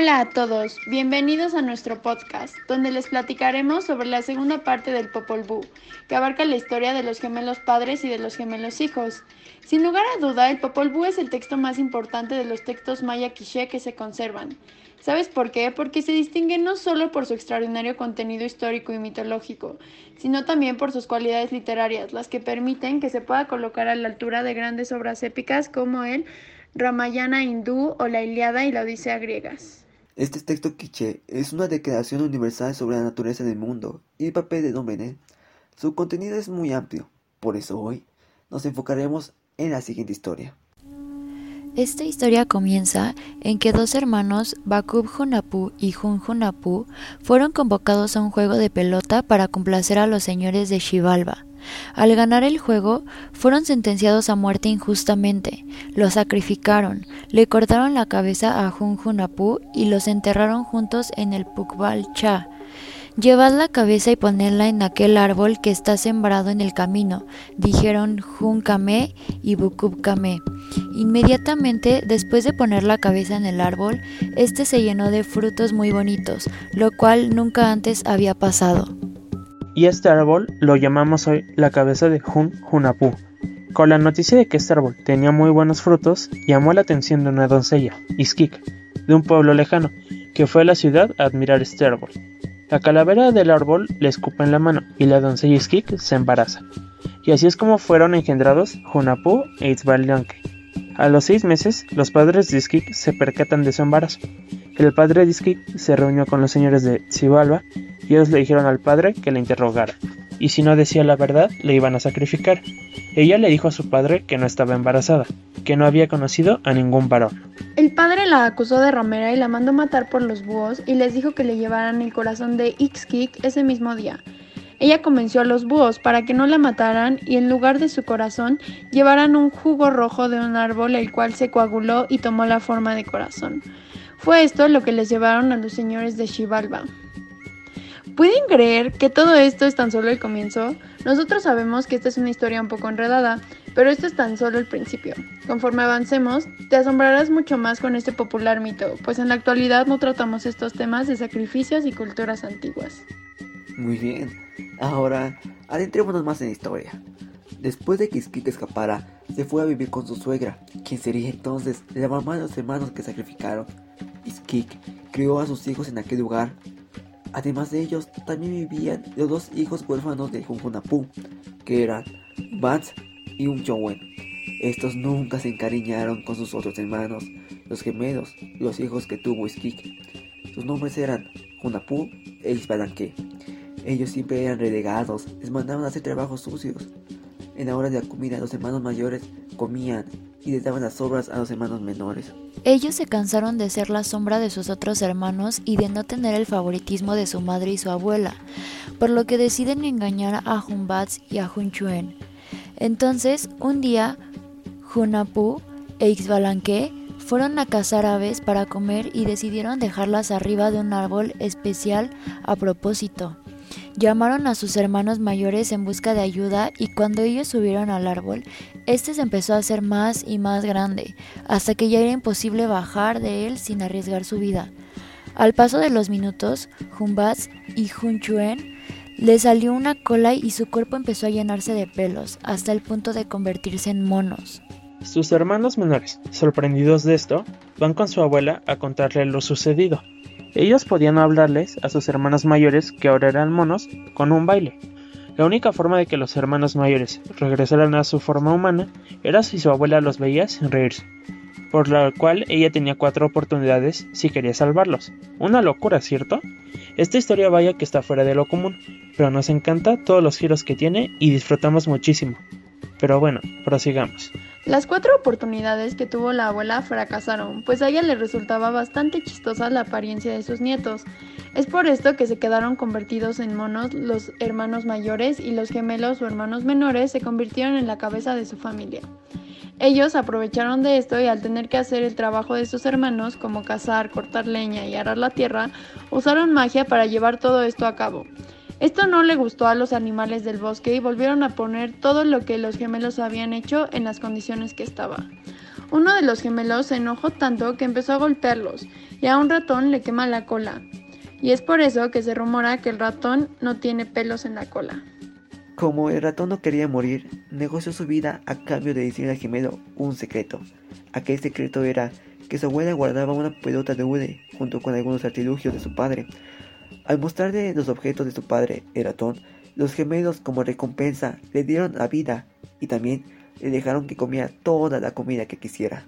Hola a todos, bienvenidos a nuestro podcast, donde les platicaremos sobre la segunda parte del Popol Vuh, que abarca la historia de los gemelos padres y de los gemelos hijos. Sin lugar a duda, el Popol Vuh es el texto más importante de los textos maya quiché que se conservan. ¿Sabes por qué? Porque se distingue no solo por su extraordinario contenido histórico y mitológico, sino también por sus cualidades literarias, las que permiten que se pueda colocar a la altura de grandes obras épicas como el Ramayana hindú o la Iliada y la Odisea griegas. Este texto quiché es una declaración universal sobre la naturaleza del mundo y el papel de hombre Su contenido es muy amplio, por eso hoy nos enfocaremos en la siguiente historia. Esta historia comienza en que dos hermanos, Bakub Hunapu y Jun Hunapu, fueron convocados a un juego de pelota para complacer a los señores de Shivalba. Al ganar el juego, fueron sentenciados a muerte injustamente. Los sacrificaron, le cortaron la cabeza a Jun Junapu y los enterraron juntos en el Pukbal Cha. Llevad la cabeza y ponedla en aquel árbol que está sembrado en el camino, dijeron Jun Kame y Bukub Kame. Inmediatamente después de poner la cabeza en el árbol, este se llenó de frutos muy bonitos, lo cual nunca antes había pasado y este árbol lo llamamos hoy la cabeza de Hun Hunapu. Con la noticia de que este árbol tenía muy buenos frutos, llamó la atención de una doncella, Iskik, de un pueblo lejano, que fue a la ciudad a admirar este árbol. La calavera del árbol le escupa en la mano y la doncella Iskik se embaraza. Y así es como fueron engendrados Hunapu e Itzbalanque. A los seis meses, los padres de Iskik se percatan de su embarazo. El padre de Iskik se reunió con los señores de Xibalba le dijeron al padre que la interrogara, y si no decía la verdad, le iban a sacrificar. Ella le dijo a su padre que no estaba embarazada, que no había conocido a ningún varón. El padre la acusó de ramera y la mandó matar por los búhos y les dijo que le llevaran el corazón de Ixkik ese mismo día. Ella convenció a los búhos para que no la mataran y en lugar de su corazón llevaran un jugo rojo de un árbol el cual se coaguló y tomó la forma de corazón. Fue esto lo que les llevaron a los señores de Shivalba. ¿Pueden creer que todo esto es tan solo el comienzo? Nosotros sabemos que esta es una historia un poco enredada, pero esto es tan solo el principio. Conforme avancemos, te asombrarás mucho más con este popular mito, pues en la actualidad no tratamos estos temas de sacrificios y culturas antiguas. Muy bien, ahora adentrémonos más en la historia. Después de que Iskik escapara, se fue a vivir con su suegra, quien sería entonces la mamá de los hermanos que sacrificaron. Iskik crió a sus hijos en aquel lugar Además de ellos, también vivían los dos hijos huérfanos de Junjunapu, que eran Vance y Unchowen. Estos nunca se encariñaron con sus otros hermanos, los gemelos, los hijos que tuvo Iskik. Sus nombres eran Junapu e Isbalanque. Ellos siempre eran relegados, les mandaban hacer trabajos sucios. En la hora de la comida, los hermanos mayores comían y les daban las sobras a los hermanos menores. Ellos se cansaron de ser la sombra de sus otros hermanos y de no tener el favoritismo de su madre y su abuela, por lo que deciden engañar a Junbats y a Junchuen. Entonces, un día, Junapu e Ixbalanque fueron a cazar aves para comer y decidieron dejarlas arriba de un árbol especial a propósito. Llamaron a sus hermanos mayores en busca de ayuda y cuando ellos subieron al árbol, este se empezó a hacer más y más grande, hasta que ya era imposible bajar de él sin arriesgar su vida. Al paso de los minutos, Jumbaz y Junchuen le salió una cola y su cuerpo empezó a llenarse de pelos, hasta el punto de convertirse en monos. Sus hermanos menores, sorprendidos de esto, van con su abuela a contarle lo sucedido. Ellos podían hablarles a sus hermanos mayores, que ahora eran monos, con un baile. La única forma de que los hermanos mayores regresaran a su forma humana era si su abuela los veía sin reírse, por lo cual ella tenía cuatro oportunidades si quería salvarlos. Una locura, ¿cierto? Esta historia vaya que está fuera de lo común, pero nos encanta todos los giros que tiene y disfrutamos muchísimo. Pero bueno, prosigamos. Las cuatro oportunidades que tuvo la abuela fracasaron, pues a ella le resultaba bastante chistosa la apariencia de sus nietos. Es por esto que se quedaron convertidos en monos los hermanos mayores y los gemelos o hermanos menores se convirtieron en la cabeza de su familia. Ellos aprovecharon de esto y al tener que hacer el trabajo de sus hermanos, como cazar, cortar leña y arar la tierra, usaron magia para llevar todo esto a cabo. Esto no le gustó a los animales del bosque y volvieron a poner todo lo que los gemelos habían hecho en las condiciones que estaba. Uno de los gemelos se enojó tanto que empezó a golpearlos y a un ratón le quema la cola. Y es por eso que se rumora que el ratón no tiene pelos en la cola. Como el ratón no quería morir, negoció su vida a cambio de decirle al gemelo un secreto. Aquel secreto era que su abuela guardaba una pelota de hule junto con algunos artilugios de su padre. Al mostrarle los objetos de su padre, el ratón, los gemelos como recompensa le dieron la vida y también le dejaron que comiera toda la comida que quisiera.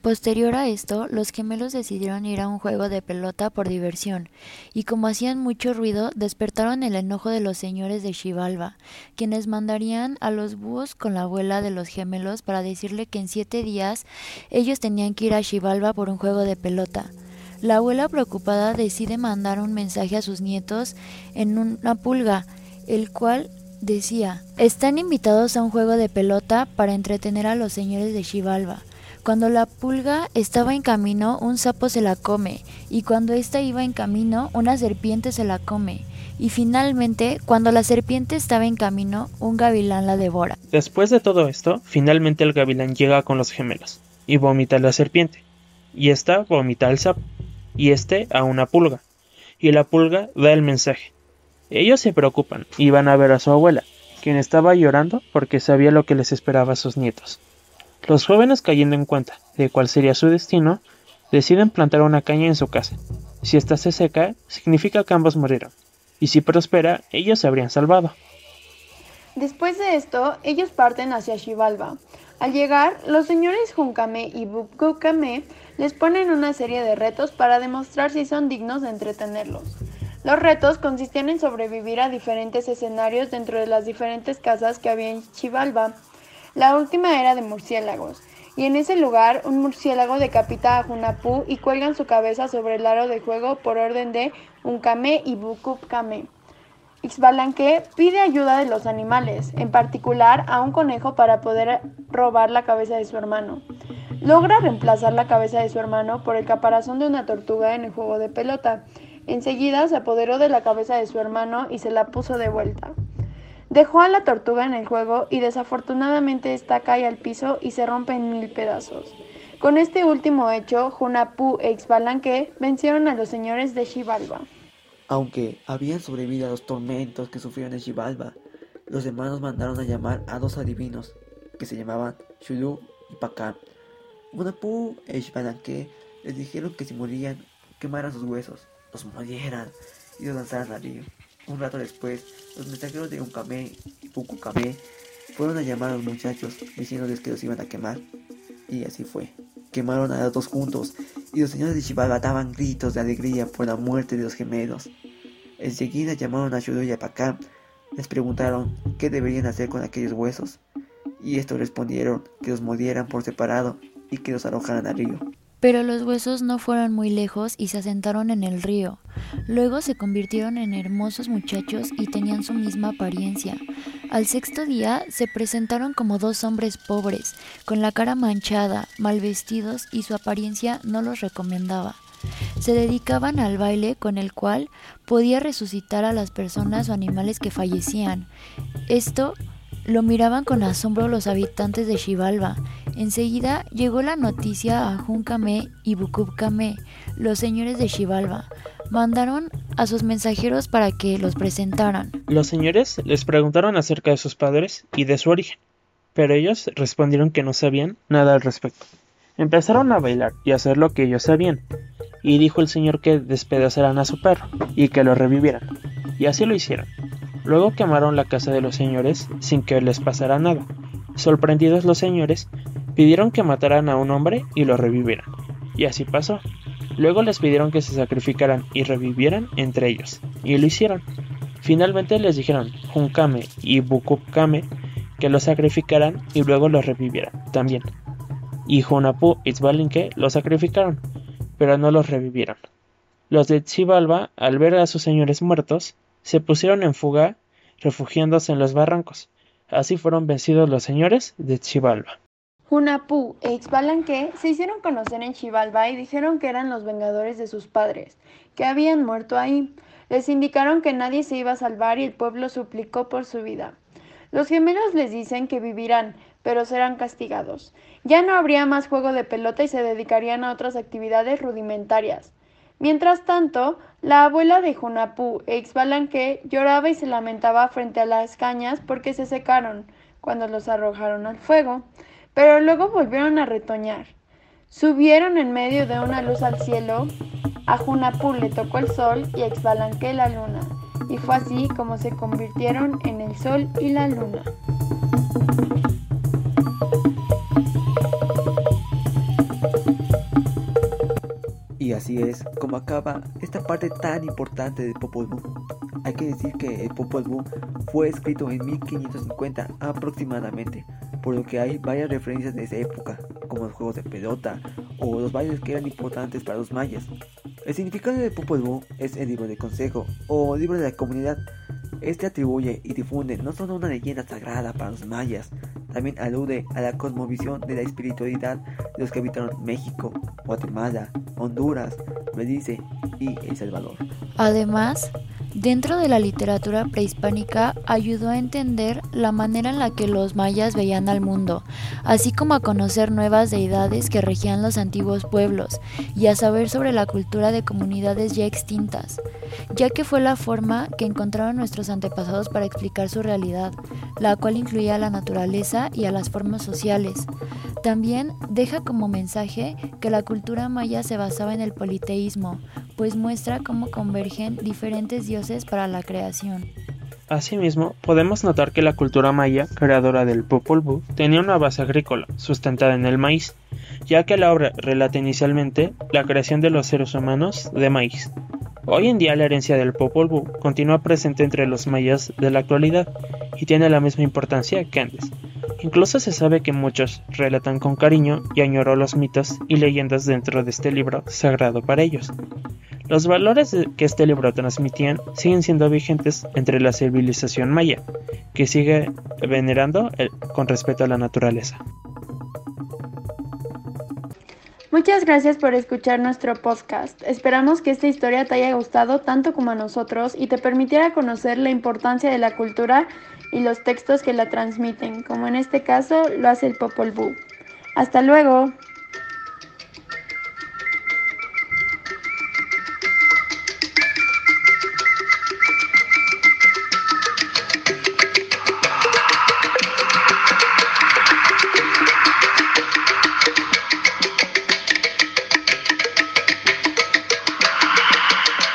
Posterior a esto, los gemelos decidieron ir a un juego de pelota por diversión, y como hacían mucho ruido, despertaron el enojo de los señores de Xibalba, quienes mandarían a los búhos con la abuela de los gemelos para decirle que en siete días ellos tenían que ir a Xibalba por un juego de pelota. La abuela preocupada decide mandar un mensaje a sus nietos en una pulga, el cual decía, están invitados a un juego de pelota para entretener a los señores de Xibalba. Cuando la pulga estaba en camino, un sapo se la come, y cuando ésta iba en camino, una serpiente se la come, y finalmente, cuando la serpiente estaba en camino, un gavilán la devora. Después de todo esto, finalmente el gavilán llega con los gemelos, y vomita a la serpiente, y ésta vomita al sapo, y éste a una pulga, y la pulga da el mensaje. Ellos se preocupan y van a ver a su abuela, quien estaba llorando porque sabía lo que les esperaba a sus nietos. Los jóvenes, cayendo en cuenta de cuál sería su destino, deciden plantar una caña en su casa. Si ésta se seca, significa que ambos murieron, y si prospera, ellos se habrían salvado. Después de esto, ellos parten hacia Xibalba. Al llegar, los señores Junkame y Bukukame les ponen una serie de retos para demostrar si son dignos de entretenerlos. Los retos consistían en sobrevivir a diferentes escenarios dentro de las diferentes casas que había en Xibalba. La última era de murciélagos, y en ese lugar un murciélago decapita a Junapu y cuelgan su cabeza sobre el aro de juego por orden de Unkame y Bukupkame. Ixbalanque pide ayuda de los animales, en particular a un conejo para poder robar la cabeza de su hermano. Logra reemplazar la cabeza de su hermano por el caparazón de una tortuga en el juego de pelota. Enseguida se apoderó de la cabeza de su hermano y se la puso de vuelta. Dejó a la tortuga en el juego y desafortunadamente esta cae al piso y se rompe en mil pedazos. Con este último hecho, Junapu e Ixbalanque vencieron a los señores de Xibalba. Aunque habían sobrevivido a los tormentos que sufrieron en Xibalba, los hermanos mandaron a llamar a dos adivinos que se llamaban Shulu y Pacán. Junapu e Ixbalanque les dijeron que si morían, quemaran sus huesos, los molieran y los lanzaran al río. Un rato después, los mensajeros de Unkame y Pukukame fueron a llamar a los muchachos diciéndoles que los iban a quemar. Y así fue. Quemaron a los dos juntos y los señores de Chivalba daban gritos de alegría por la muerte de los gemelos. Enseguida llamaron a Shuru y a Pakam. Les preguntaron qué deberían hacer con aquellos huesos. Y estos respondieron que los molieran por separado y que los arrojaran al río. Pero los huesos no fueron muy lejos y se asentaron en el río. Luego se convirtieron en hermosos muchachos y tenían su misma apariencia. Al sexto día se presentaron como dos hombres pobres, con la cara manchada, mal vestidos y su apariencia no los recomendaba. Se dedicaban al baile con el cual podía resucitar a las personas o animales que fallecían. Esto lo miraban con asombro los habitantes de Xibalba. Enseguida llegó la noticia a Junkame y Bukubkame, los señores de Xibalba. Mandaron a sus mensajeros para que los presentaran. Los señores les preguntaron acerca de sus padres y de su origen, pero ellos respondieron que no sabían nada al respecto. Empezaron a bailar y a hacer lo que ellos sabían, y dijo el señor que despedazaran a su perro y que lo revivieran, y así lo hicieron. Luego quemaron la casa de los señores sin que les pasara nada. Sorprendidos los señores, pidieron que mataran a un hombre y lo revivieran. Y así pasó. Luego les pidieron que se sacrificaran y revivieran entre ellos, y lo hicieron. Finalmente les dijeron Junkame y Bukupkame que lo sacrificaran y luego lo revivieran también. Y Junapu y Tzbalinke lo sacrificaron, pero no los revivieron. Los de Xibalba, al ver a sus señores muertos, se pusieron en fuga, refugiándose en los barrancos. Así fueron vencidos los señores de Xibalba. Junapu e Ixbalanque se hicieron conocer en Xibalba y dijeron que eran los vengadores de sus padres, que habían muerto ahí. Les indicaron que nadie se iba a salvar y el pueblo suplicó por su vida. Los gemelos les dicen que vivirán, pero serán castigados. Ya no habría más juego de pelota y se dedicarían a otras actividades rudimentarias. Mientras tanto, la abuela de Junapú, ex Balanque, lloraba y se lamentaba frente a las cañas porque se secaron cuando los arrojaron al fuego, pero luego volvieron a retoñar. Subieron en medio de una luz al cielo, a Junapú le tocó el sol y a Exbalanque la luna, y fue así como se convirtieron en el sol y la luna. Y así es como acaba esta parte tan importante del Popol Vuh. Hay que decir que el Popol Vuh fue escrito en 1550 aproximadamente, por lo que hay varias referencias de esa época, como los juegos de pelota o los bailes que eran importantes para los mayas. El significado del Popol Vuh es el libro de consejo o libro de la comunidad. Este atribuye y difunde no solo una leyenda sagrada para los mayas, también alude a la cosmovisión de la espiritualidad de los que habitaron México, Guatemala, Honduras, Belice y El Salvador. Además, dentro de la literatura prehispánica ayudó a entender la manera en la que los mayas veían al mundo, así como a conocer nuevas deidades que regían los antiguos pueblos y a saber sobre la cultura de comunidades ya extintas, ya que fue la forma que encontraron nuestros antepasados para explicar su realidad, la cual incluía a la naturaleza y a las formas sociales. También deja como mensaje que la cultura maya se basaba en el politeísmo, pues muestra cómo convergen diferentes dioses para la creación. Asimismo, podemos notar que la cultura maya, creadora del Popol Vuh, tenía una base agrícola, sustentada en el maíz, ya que la obra relata inicialmente la creación de los seres humanos de maíz. Hoy en día la herencia del Popol Vuh continúa presente entre los mayas de la actualidad y tiene la misma importancia que antes. Incluso se sabe que muchos relatan con cariño y añoró los mitos y leyendas dentro de este libro sagrado para ellos. Los valores que este libro transmitían siguen siendo vigentes entre la civilización maya, que sigue venerando con respeto a la naturaleza. Muchas gracias por escuchar nuestro podcast. Esperamos que esta historia te haya gustado tanto como a nosotros y te permitiera conocer la importancia de la cultura y los textos que la transmiten, como en este caso lo hace el Popol Vuh. Hasta luego.